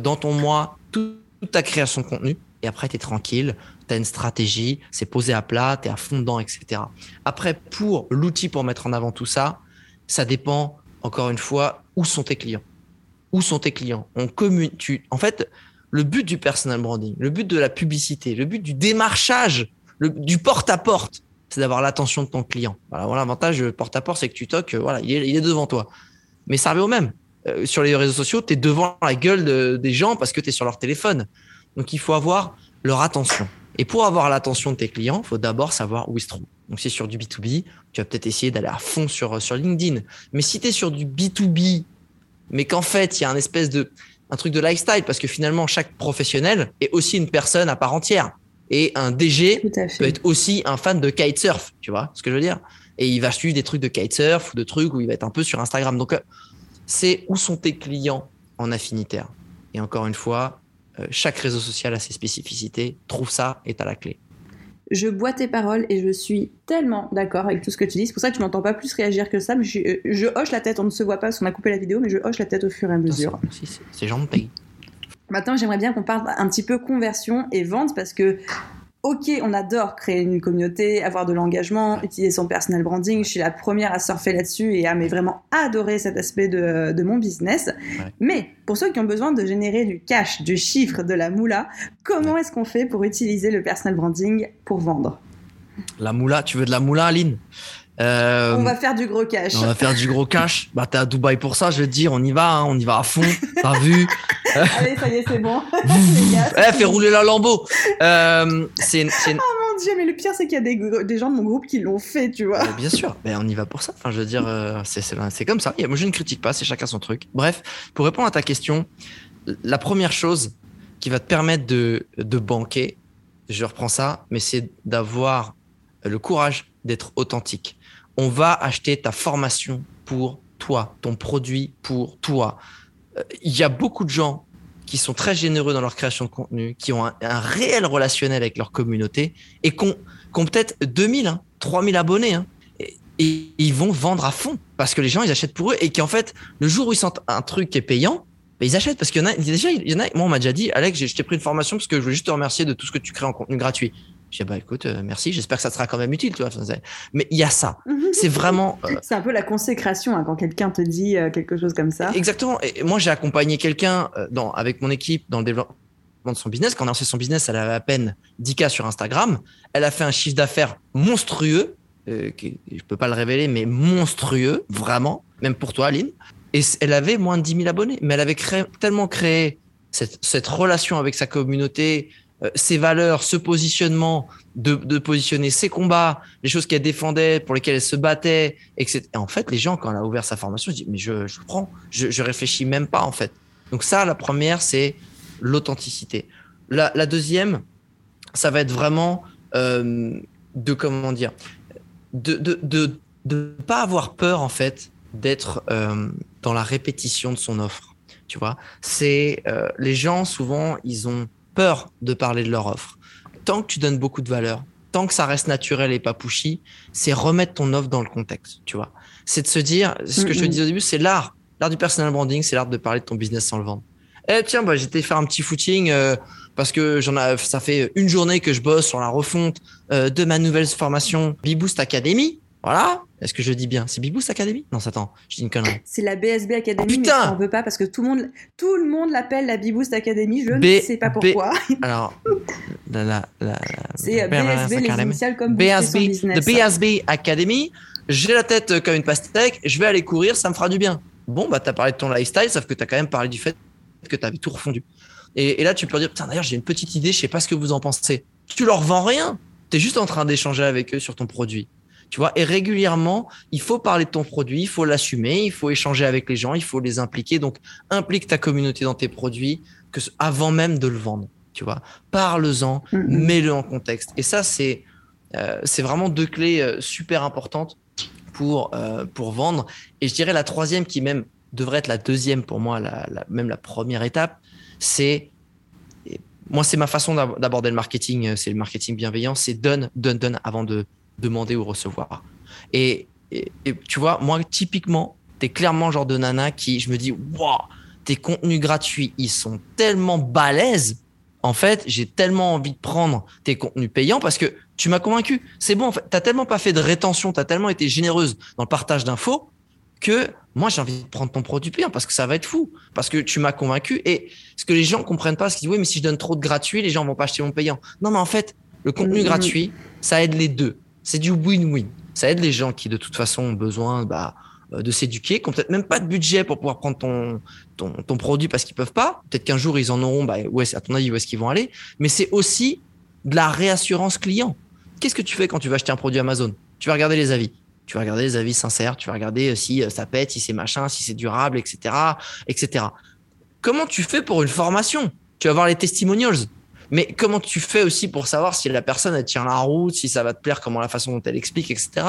dans ton mois, toute ta création de contenu et après, tu es tranquille, tu as une stratégie, c'est posé à plat, tu es à fond dedans, etc. Après, pour l'outil pour mettre en avant tout ça, ça dépend, encore une fois, où sont tes clients. Où sont tes clients? En fait, le but du personal branding, le but de la publicité, le but du démarchage, du porte-à-porte, c'est d'avoir l'attention de ton client. Voilà, l'avantage porte-à-porte, c'est que tu toques, voilà, il est, devant toi. Mais ça revient au même. Euh, sur les réseaux sociaux, tu es devant la gueule des gens parce que tu es sur leur téléphone. Donc, il faut avoir leur attention. Et pour avoir l'attention de tes clients, il faut d'abord savoir où ils se trouvent. Donc, si c'est sur du B2B, tu vas peut-être essayer d'aller à fond sur, sur LinkedIn. Mais si tu es sur du B2B, mais qu'en fait, il y a un espèce de, un truc de lifestyle, parce que finalement, chaque professionnel est aussi une personne à part entière. Et un DG peut être aussi un fan de kitesurf, tu vois ce que je veux dire? Et il va suivre des trucs de kitesurf ou de trucs où il va être un peu sur Instagram. Donc, euh, c'est où sont tes clients en affinitaire? Et encore une fois, euh, chaque réseau social a ses spécificités. Trouve ça et à la clé. Je bois tes paroles et je suis tellement d'accord avec tout ce que tu dis. C'est pour ça que tu m'entends pas plus réagir que ça. Mais je, je, hoche la tête. On ne se voit pas parce qu'on a coupé la vidéo, mais je hoche la tête au fur et à mesure. C'est gentil. Maintenant, j'aimerais bien qu'on parle un petit peu conversion et vente parce que ok, on adore créer une communauté, avoir de l'engagement, utiliser son personal branding. Je suis la première à surfer là-dessus et à mais vraiment adorer cet aspect de, mon business. Mais pour ceux qui ont besoin de générer du cash, du chiffre, de la moula, comment est-ce qu'on fait pour utiliser le personal branding pour vendre? La moula, tu veux de la moula, Aline? Euh, on va faire du gros cash. On va faire du gros cash. Bah, t'es à Dubaï pour ça, je vais te dire, on y va, hein, on y va à fond. T'as vu Allez, ça y est, c'est bon. eh, fais rouler la lambeau. Euh, c'est, Oh mon dieu, mais le pire, c'est qu'il y a des, des, gens de mon groupe qui l'ont fait, tu vois. bien sûr, mais on y va pour ça. Enfin, je veux dire, euh, c'est, c'est, comme ça. Moi, je ne critique pas, c'est chacun son truc. Bref, pour répondre à ta question, la première chose qui va te permettre de, de banquer, je reprends ça, mais c'est d'avoir le courage d'être authentique on va acheter ta formation pour toi, ton produit pour toi. Euh, il y a beaucoup de gens qui sont très généreux dans leur création de contenu, qui ont un, réel relationnel avec leur communauté et qui ont, peut-être 2000, 3000 hein, abonnés. Hein. et, ils vont vendre à fond parce que les gens, ils achètent pour eux et qui en fait, le jour où ils sentent un truc qui est payant, ben, ils achètent parce qu'il y en a y en a, moi on m'a déjà dit, Alex, je t'ai pris une formation parce que je voulais juste te remercier de tout ce que tu crées en contenu gratuit. Je dis, bah écoute, euh, merci, j'espère que ça sera quand même utile, tu vois. Mais il y a ça. C'est vraiment. Euh, c'est un peu la consécration hein, quand quelqu'un te dit euh, quelque chose comme ça. Exactement. Et moi, j'ai accompagné quelqu'un dans, avec mon équipe dans le développement de son business. Quand on a lancé son business, elle avait à peine 10K sur Instagram. Elle a fait un chiffre d'affaires monstrueux. Qui, je peux pas le révéler, mais monstrueux, vraiment, même pour toi, Aline. Et elle avait moins de 10 000 abonnés, mais elle avait créé, tellement créé cette, cette relation avec sa communauté, ses valeurs, ce positionnement, de, positionner ses combats, les choses qu'elle défendait, pour lesquelles elle se battait, etc. Et en fait, les gens, quand elle a ouvert sa formation, je dis, mais je, je prends, je, je réfléchis même pas, en fait. Donc ça, la première, c'est l'authenticité. La, deuxième, ça va être vraiment euh, de, comment dire, de de, de, de, pas avoir peur, en fait, d'être euh, dans la répétition de son offre. Tu vois, c'est les gens, souvent, ils ont peur de parler de leur offre. Tant que tu donnes beaucoup de valeur, tant que ça reste naturel et pas pushy, c'est remettre ton offre dans le contexte, tu vois. C'est de se dire, ce que je te disais au début, c'est l'art. L'art du personal branding, c'est l'art de parler de ton business sans le vendre. Eh tiens, bah, j'étais faire un petit footing euh, parce que j'en ai, ça fait une journée que je bosse sur la refonte euh, de ma nouvelle formation Beboost Academy. Voilà. Est-ce que je dis bien C'est Beboost Academy? Non, attends, je dis une connerie. C'est la BSB Academy, oh, putain mais on veut pas parce que tout le monde, tout le monde l'appelle la Beboost Academy. Je ne sais pas pourquoi. Alors, la, la, la, c'est BSB les initiales comme BSB, business. The BSB Academy. J'ai la tête comme une pastèque. Je vais aller courir, ça me fera du bien. Bon, bah t'as parlé de ton lifestyle, sauf que t'as quand même parlé du fait que tu avais tout refondu. Et, là, tu peux dire, putain, d'ailleurs, j'ai une petite idée, je sais pas ce que vous en pensez. Tu leur vends rien. Tu es juste en train d'échanger avec eux sur ton produit. Tu vois, et régulièrement, il faut parler de ton produit, il faut l'assumer, il faut échanger avec les gens, il faut les impliquer. Donc, implique ta communauté dans tes produits que avant même de le vendre. Tu vois, parle-en, mm-hmm. mets-le en contexte. Et ça, c'est euh, c'est vraiment deux clés euh, super importantes pour euh, pour vendre. Et je dirais la troisième qui même devrait être la deuxième pour moi, la, même la première étape, c'est moi c'est ma façon d'aborder le marketing, c'est le marketing bienveillant, c'est donne, donne, donne avant de demander ou recevoir. Et, tu vois, moi typiquement, tu es clairement le genre de nana qui, je me dis, waouh, tes contenus gratuits, ils sont tellement balèzes. En fait, j'ai tellement envie de prendre tes contenus payants parce que tu m'as convaincu. C'est bon, en fait, tu tellement pas fait de rétention, tu as tellement été généreuse dans le partage d'infos que moi j'ai envie de prendre ton produit payant parce que ça va être fou, parce que tu m'as convaincu. Et ce que les gens comprennent pas, c'est qu'ils disent oui, mais si je donne trop de gratuit, les gens vont pas acheter mon payant. Non, mais en fait, le contenu mm-hmm. gratuit, ça aide les deux. C'est du win-win. Ça aide les gens qui de toute façon ont besoin bah, euh, de s'éduquer, qui ont peut-être même pas de budget pour pouvoir prendre ton, produit parce qu'ils peuvent pas. Peut-être qu'un jour ils en auront, bah, où à ton avis, où est-ce qu'ils vont aller Mais c'est aussi de la réassurance client. Qu'est-ce que tu fais quand tu vas acheter un produit Amazon? Tu vas regarder les avis tu vas regarder les avis sincères, tu vas regarder euh, si euh, ça pète, si c'est machin, si c'est durable, etc., etc. Comment tu fais pour une formation? Tu vas voir les testimonials. Mais comment tu fais aussi pour savoir si la personne elle tient la route, si ça va te plaire, comment la façon dont elle explique, etc.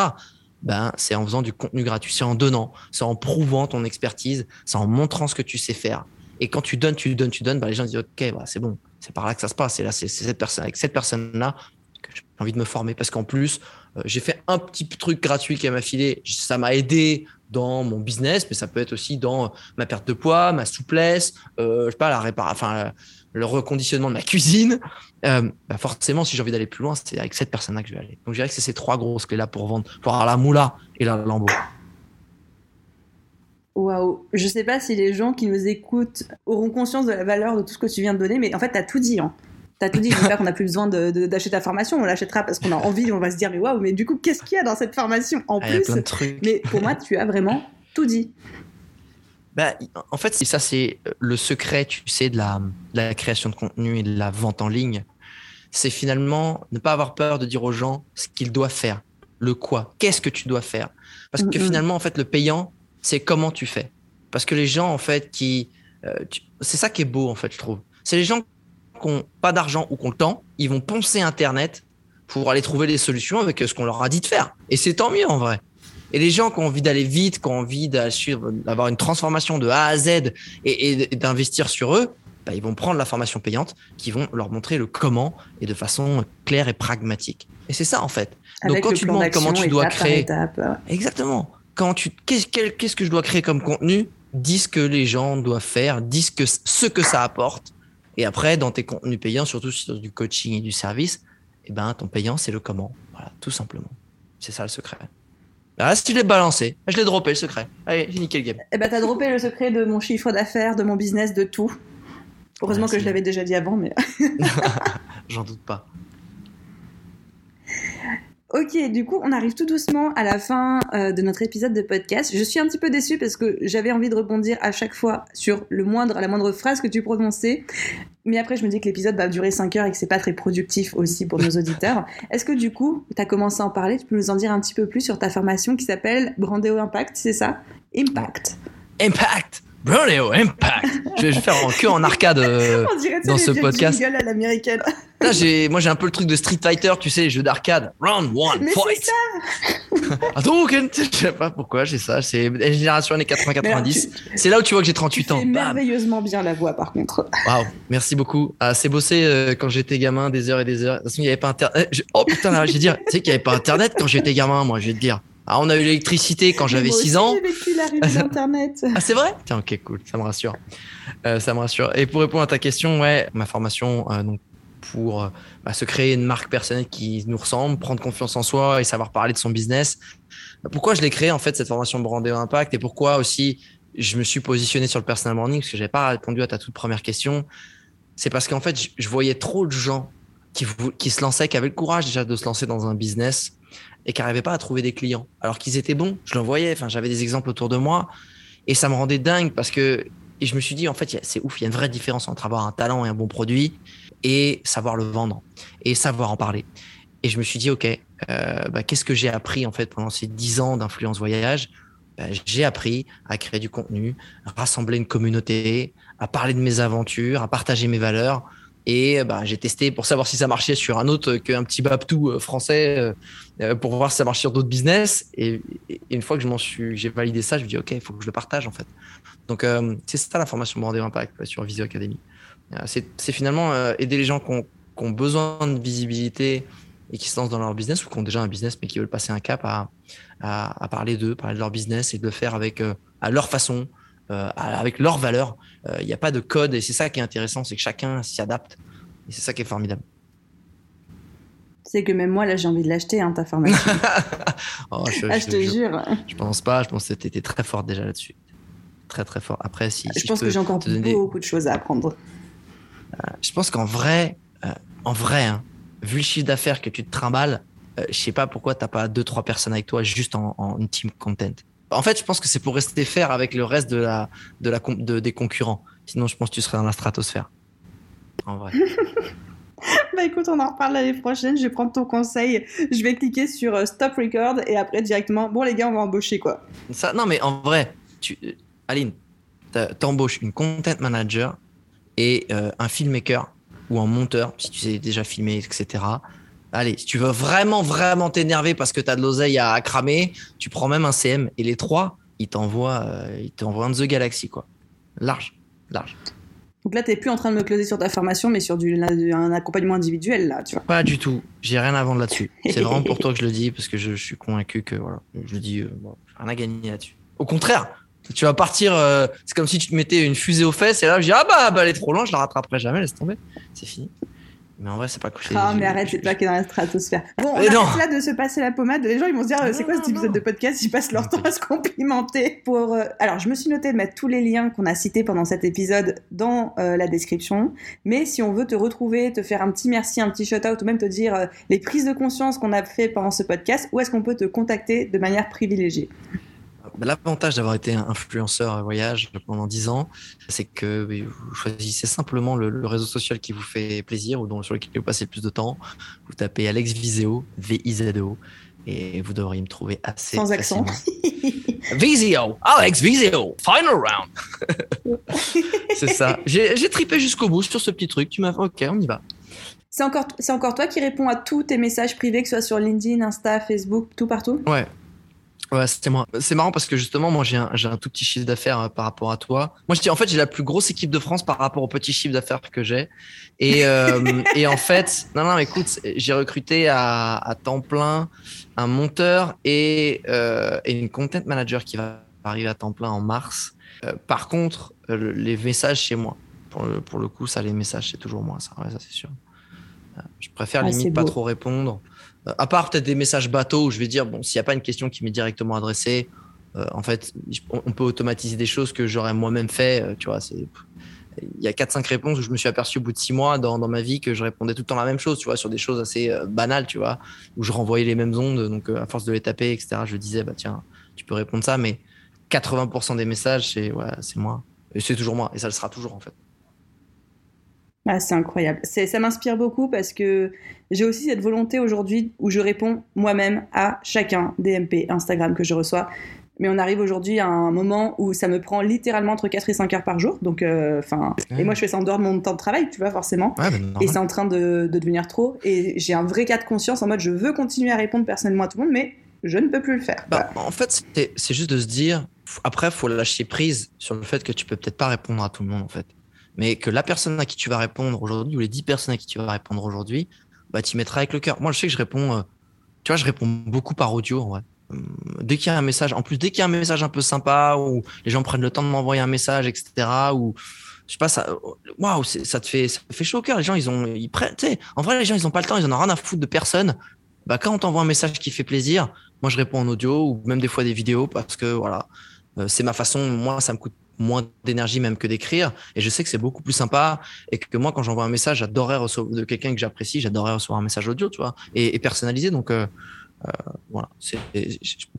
Ben, c'est en faisant du contenu gratuit, c'est en donnant, c'est en prouvant ton expertise, c'est en montrant ce que tu sais faire. Et quand tu donnes, tu donnes, tu donnes, ben, les gens disent ok, bah, c'est bon, c'est par là que ça se passe. Et là, c'est cette personne, avec cette personne-là que j'ai envie de me former parce qu'en plus, euh, j'ai fait un petit truc gratuit qui m'a filé. Ça m'a aidé dans mon business, mais ça peut être aussi dans ma perte de poids, ma souplesse, euh, je sais pas, la répar enfin, le reconditionnement de ma cuisine. Euh, bah forcément, si j'ai envie d'aller plus loin, c'est avec cette personne-là que je vais aller. Donc, je dirais que c'est ces trois grosses clés-là pour vendre, pour avoir la moula et la lambeau. Waouh, je sais pas si les gens qui nous écoutent auront conscience de la valeur de tout ce que tu viens de donner, mais en fait, tu as tout dit. Hein. T'as tout dit, j'espère qu'on n'a plus besoin d'acheter ta formation, on l'achètera parce qu'on a envie, on va se dire, mais waouh, mais du coup, qu'est-ce qu'il y a dans cette formation en ah, plus? Mais pour moi, tu as vraiment tout dit. Bah, en fait, ça, c'est le secret, tu sais, de la, la, création de contenu et de la vente en ligne. C'est finalement ne pas avoir peur de dire aux gens ce qu'ils doivent faire, le quoi, qu'est-ce que tu dois faire. Parce que finalement, en fait, le payant, c'est comment tu fais. Parce que les gens, en fait, qui. Euh, c'est ça qui est beau, en fait, je trouve. C'est les gens qui n'ont pas d'argent ou qui ont le temps, ils vont poncer Internet pour aller trouver des solutions avec ce qu'on leur a dit de faire. Et c'est tant mieux en vrai. Et les gens qui ont envie d'aller vite, qui ont envie d'avoir une transformation de A à Z et, d'investir sur eux, bah, ils vont prendre la formation payante qui vont leur montrer le comment et de façon claire et pragmatique. Et c'est ça en fait. Donc quand tu demandes comment tu dois créer, exactement. Quand tu qu'est-ce que je dois créer comme contenu, dis ce que les gens doivent faire, dis ce que ce que ça apporte et après, dans tes contenus payants, surtout sur du coaching et du service, eh ben, ton payant, c'est le comment. Voilà, tout simplement. C'est ça le secret. Ah, si tu l'ai balancé, je l'ai droppé le secret. Allez, j'ai niqué le game. Eh ben, t'as droppé le secret de mon chiffre d'affaires, de mon business, de tout. Heureusement que je l'avais déjà dit avant, mais. J'en doute pas. Ok, du coup, on arrive tout doucement à la fin euh, de notre épisode de podcast. Je suis un petit peu déçue parce que j'avais envie de rebondir à chaque fois sur le moindre, la moindre phrase que tu prononçais. Mais après, je me dis que l'épisode va durer 5 heures et que c'est pas très productif aussi pour nos auditeurs. Est-ce que du coup, tu as commencé à en parler? Tu peux nous en dire un petit peu plus sur ta formation qui s'appelle Brandéo Impact, c'est ça? Impact. Impact Bruneo Impact. je, vais, faire en queue en arcade euh, dans ce podcast. à l'américaine. Là, j'ai, moi, j'ai un peu le truc de Street Fighter, tu sais, les jeux d'arcade. Round one, Mais fight. ça Attends, je sais pas pourquoi j'ai ça. C'est la génération années 80-90. C'est là où tu vois que j'ai 38 Tu ans. fais merveilleusement bien la voix, par contre. Waouh, merci beaucoup. Ah, c'est bossé euh, quand j'étais gamin des heures et des heures. De toute façon, il n'y avait pas internet. Je- Oh putain, là, je vais dire, tu sais qu'il n'y avait pas internet quand j'étais gamin, moi, je vais te dire. Ah, on a eu l'électricité quand j'avais Mais moi 6 aussi, ans. J'ai vécu la rue d'Internet. Ah, c'est vrai? Tiens, ok, cool, ça me rassure. Euh, ça me rassure. Et pour répondre à ta question, ouais, ma formation, euh, donc pour euh, bah, se créer une marque personnelle qui nous ressemble, prendre confiance en soi et savoir parler de son business. Bah, Pourquoi je l'ai créé en fait cette formation Brandéo Impact? Et pourquoi aussi je me suis positionné sur le personal branding? Parce que j'avais pas répondu à ta toute première question. C'est parce qu'en fait, je, je voyais trop de gens qui, qui se lançaient, qui avaient le courage déjà de se lancer dans un business et qui n'arrivaient pas à trouver des clients. Alors qu'ils étaient bons, je le voyais, enfin, j'avais des exemples autour de moi et ça me rendait dingue parce que et je me suis dit, en fait, c'est ouf, il y a une vraie différence entre avoir un talent et un bon produit et savoir le vendre et savoir en parler. Et je me suis dit, OK, euh, bah, qu'est-ce que j'ai appris en fait pendant ces 10 ans d'influence voyage? Bah, J'ai appris à créer du contenu, à rassembler une communauté, à parler de mes aventures, à partager mes valeurs. Et bah, j'ai testé pour savoir si ça marchait sur un autre qu'un petit Babtou euh, français euh, euh, pour voir si ça marche sur d'autres business. Et, une fois que je m'en suis, j'ai validé ça, je me dis OK, il faut que je le partage en fait. Donc euh, c'est ça la formation Branding Impact sur Visio Academy. Euh, c'est finalement euh, aider les gens qui ont, qui ont besoin de visibilité et qui se lancent dans leur business ou qui ont déjà un business mais qui veulent passer un cap à, à, à parler d'eux, parler de leur business et de le faire avec euh, à leur façon, euh, avec leurs valeurs. Euh, Il n'y a pas de code et c'est ça qui est intéressant, c'est que chacun s'y adapte et c'est ça qui est formidable. Tu sais que même moi, là, j'ai envie de l'acheter, hein, ta formation. Oh, je, ah, je te jure. je pense pas, je pense que tu étais très forte déjà là-dessus. Très très fort. Après, si, Je si pense que j'ai encore donner- beaucoup de choses à apprendre. Je pense qu'en vrai, euh, en vrai, hein, vu le chiffre d'affaires que tu te trimbales, euh, je sais pas pourquoi t'as pas deux trois personnes avec toi juste en, en team content. En fait, je pense que c'est pour rester faire avec le reste de la de la de- des concurrents. Sinon, je pense que tu serais dans la stratosphère. En vrai. Bah écoute, on en reparle l'année prochaine. Je vais prendre ton conseil. Je vais cliquer sur euh, Stop Record et après directement, bon les gars, on va embaucher quoi. Ça, non, mais en vrai, tu, euh, Aline, t'embauches une content manager et euh, un filmmaker ou un monteur, si tu sais déjà filmer, etc. Allez, si tu veux vraiment, vraiment t'énerver parce que t'as de l'oseille à, cramer, tu prends même un CM et les trois, ils t'envoient, euh, ils t'envoient un The Galaxy, quoi. Large, large. Donc là, t'es plus en train de me closer sur ta formation, mais sur du, un accompagnement individuel là, tu vois. Pas du tout. J'ai rien à vendre là-dessus. C'est vraiment pour toi que je le dis parce que je, je suis convaincu que voilà, je le dis, euh, bon, rien à gagner là-dessus. Au contraire, tu vas partir. euh, c'est comme si tu te mettais une fusée aux fesses et là je dis ah bah, bah elle est trop loin, je la rattraperai jamais, laisse tomber. C'est fini. Mais en vrai, c'est pas couché. Ah, mais arrête, c'est pas qu'il est dans la stratosphère. Bon, on Mais arrête là de se passer la pommade. Les gens, ils vont se dire, euh, c'est quoi non, cet épisode non. de podcast? Ils passent leur temps à se complimenter. Pour, euh, Alors, je me suis noté de mettre tous les liens qu'on a cités pendant cet épisode dans euh, la description. Mais si on veut te retrouver, te faire un petit merci, un petit shout-out, ou même te dire euh, les prises de conscience qu'on a fait pendant ce podcast, où est-ce qu'on peut te contacter de manière privilégiée? L'avantage d'avoir été influenceur voyage pendant 10 ans, c'est que vous choisissez simplement le, le réseau social qui vous fait plaisir ou dont, sur lequel vous passez le plus de temps. Vous tapez Alex Viseo, V-I-Z-E-O, et vous devriez me trouver assez Sans accent. Visio, Alex Visio, final round. c'est ça. J'ai tripé jusqu'au bout sur ce petit truc. Tu m'as fait, ok, on y va. C'est encore, encore toi qui réponds à tous tes messages privés, que ce soit sur LinkedIn, Insta, Facebook, tout partout? Ouais. Ouais, c'était moi. C'est marrant parce que justement, moi, j'ai un, j'ai un tout petit chiffre d'affaires euh, par rapport à toi. Moi, je dis, en fait, j'ai la plus grosse équipe de France par rapport au petit chiffre d'affaires que j'ai. Et, euh, et en fait, non, non, écoute, j'ai recruté à, à temps plein un monteur et, euh, et une content manager qui va arriver à temps plein en mars. Euh, par contre, le- les messages chez moi, pour le, pour le coup, ça, les messages, c'est toujours moi, ça, ouais, ça c'est sûr. Je préfère Ah, limite pas trop répondre. Euh, à part peut-être des messages bateaux où je vais dire, bon, s'il n'y a pas une question qui m'est directement adressée, euh, en fait, on, peut automatiser des choses que j'aurais moi-même fait. euh, tu vois. Il y a 4-5 réponses où je me suis aperçu au bout de 6 mois dans, ma vie que je répondais tout le temps la même chose, tu vois, sur des choses assez banales, tu vois, où je renvoyais les mêmes ondes. Donc, à force de les taper, etc., je disais, bah tiens, tu peux répondre ça, mais 80% des messages, c'est moi. Et c'est toujours moi. Et ça le sera toujours, en fait. Ah, c'est incroyable. Ça m'inspire beaucoup parce que j'ai aussi cette volonté aujourd'hui où je réponds moi-même à chacun des MP Instagram que je reçois. mais on arrive aujourd'hui à un moment où ça me prend littéralement entre 4 et 5 heures par jour. Donc, euh, et moi je fais ça en dehors de mon temps de travail, tu vois, forcément. et c'est en train de, devenir trop. Et j'ai un vrai cas de conscience en mode je veux continuer à répondre personnellement à tout le monde, mais je ne peux plus le faire. Bah, en fait, c'est juste de se dire, après, il faut lâcher prise sur le fait que tu peux peut-être pas répondre à tout le monde, en fait. Mais que la personne à qui tu vas répondre aujourd'hui, ou les 10 personnes à qui tu vas répondre aujourd'hui, bah, tu mettras avec le cœur. Moi, je sais que je réponds, euh, tu vois, je réponds beaucoup par audio. Euh, dès qu'il y a un message, en plus, dès qu'il y a un message un peu sympa, où les gens prennent le temps de m'envoyer un message, etc., ou je sais pas, ça, waouh, ça te fait, ça fait chaud au cœur. Les gens, ils ont, ils prennent, en vrai, les gens, ils ont pas le temps, ils en ont rien à foutre de personne. Bah, quand on t'envoie un message qui fait plaisir, moi, je réponds en audio ou même des fois des vidéos parce que voilà, euh, c'est ma façon. Moi, ça me coûte moins d'énergie même que d'écrire. Et je sais que c'est beaucoup plus sympa. Et que moi, quand j'envoie un message, j'adorerais recevoir de quelqu'un que j'apprécie, j'adorerais recevoir un message audio, tu vois, et, personnalisé. Donc, euh, euh, voilà.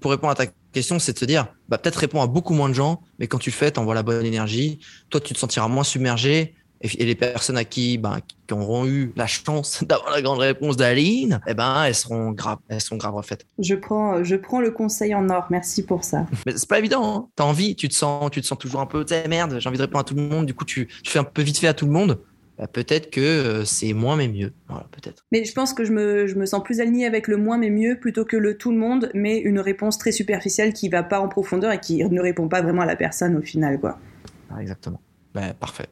Pour répondre à ta question, c'est de se dire, bah, peut-être répondre à beaucoup moins de gens, mais quand tu le fais, tu envoies la bonne énergie. Toi, tu te sentiras moins submergé. Et, les personnes à qui, ben, qui auront eu la chance d'avoir la grande réponse d'Aline, eh ben, elles seront graves, elles sont graves refaites. Je prends, je prends le conseil en or. Merci pour ça. Mais c'est pas évident. Hein. T'as envie, tu te sens, tu te sens toujours un peu, tu merde, j'ai envie de répondre à tout le monde. Du coup, tu, tu fais un peu vite fait à tout le monde. Bah, peut-être que euh, c'est moins mais mieux. Voilà, peut-être. Mais je pense que je me, je me sens plus aligné avec le moins mais mieux plutôt que le tout le monde, mais une réponse très superficielle qui va pas en profondeur et qui ne répond pas vraiment à la personne au final, quoi. Ah, exactement. Ben, parfait.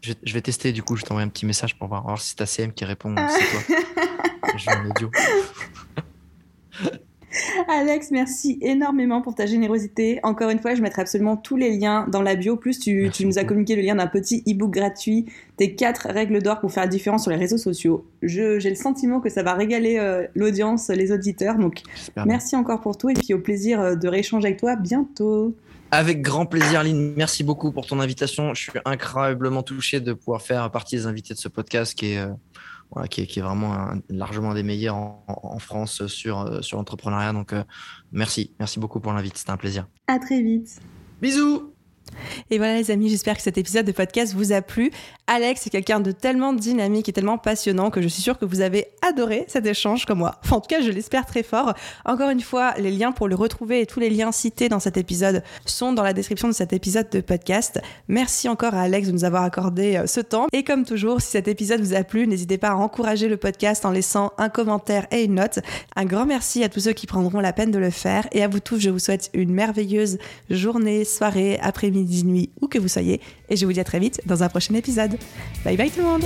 Je, je, vais tester du coup, je t'envoie un petit message pour voir, voir si c'est ta CM qui répond, c'est toi. je en audio. Alex, merci énormément pour ta générosité. Encore une fois, je mettrai absolument tous les liens dans la bio. Plus, tu, tu nous as communiqué le lien d'un petit e-book gratuit, tes quatre règles d'or pour faire la différence sur les réseaux sociaux. J'ai le sentiment que ça va régaler euh, l'audience, les auditeurs. Donc, merci encore pour tout et puis au plaisir euh, de rééchanger avec toi bientôt. Avec grand plaisir, Lynn. Merci beaucoup pour ton invitation. Je suis incroyablement touché de pouvoir faire partie des invités de ce podcast qui est. Euh, voilà, qui, est, qui est vraiment largement des meilleurs en, France sur, euh, sur l'entrepreneuriat. Donc, euh, merci, merci beaucoup pour l'invite. C'était un plaisir. À très vite. Bisous. Et voilà les amis, j'espère que cet épisode de podcast vous a plu. Alex est quelqu'un de tellement dynamique et tellement passionnant que je suis sûre que vous avez adoré cet échange comme moi. En tout cas, je l'espère très fort. Encore une fois, les liens pour le retrouver et tous les liens cités dans cet épisode sont dans la description de cet épisode de podcast. Merci encore à Alex de nous avoir accordé euh, ce temps. Et comme toujours, si cet épisode vous a plu, n'hésitez pas à encourager le podcast en laissant un commentaire et une note. Un grand merci à tous ceux qui prendront la peine de le faire. Et à vous tous, je vous souhaite une merveilleuse journée, soirée, après-midi nuit, où que vous soyez. Et je vous dis à très vite dans un prochain épisode. Bye bye tout le monde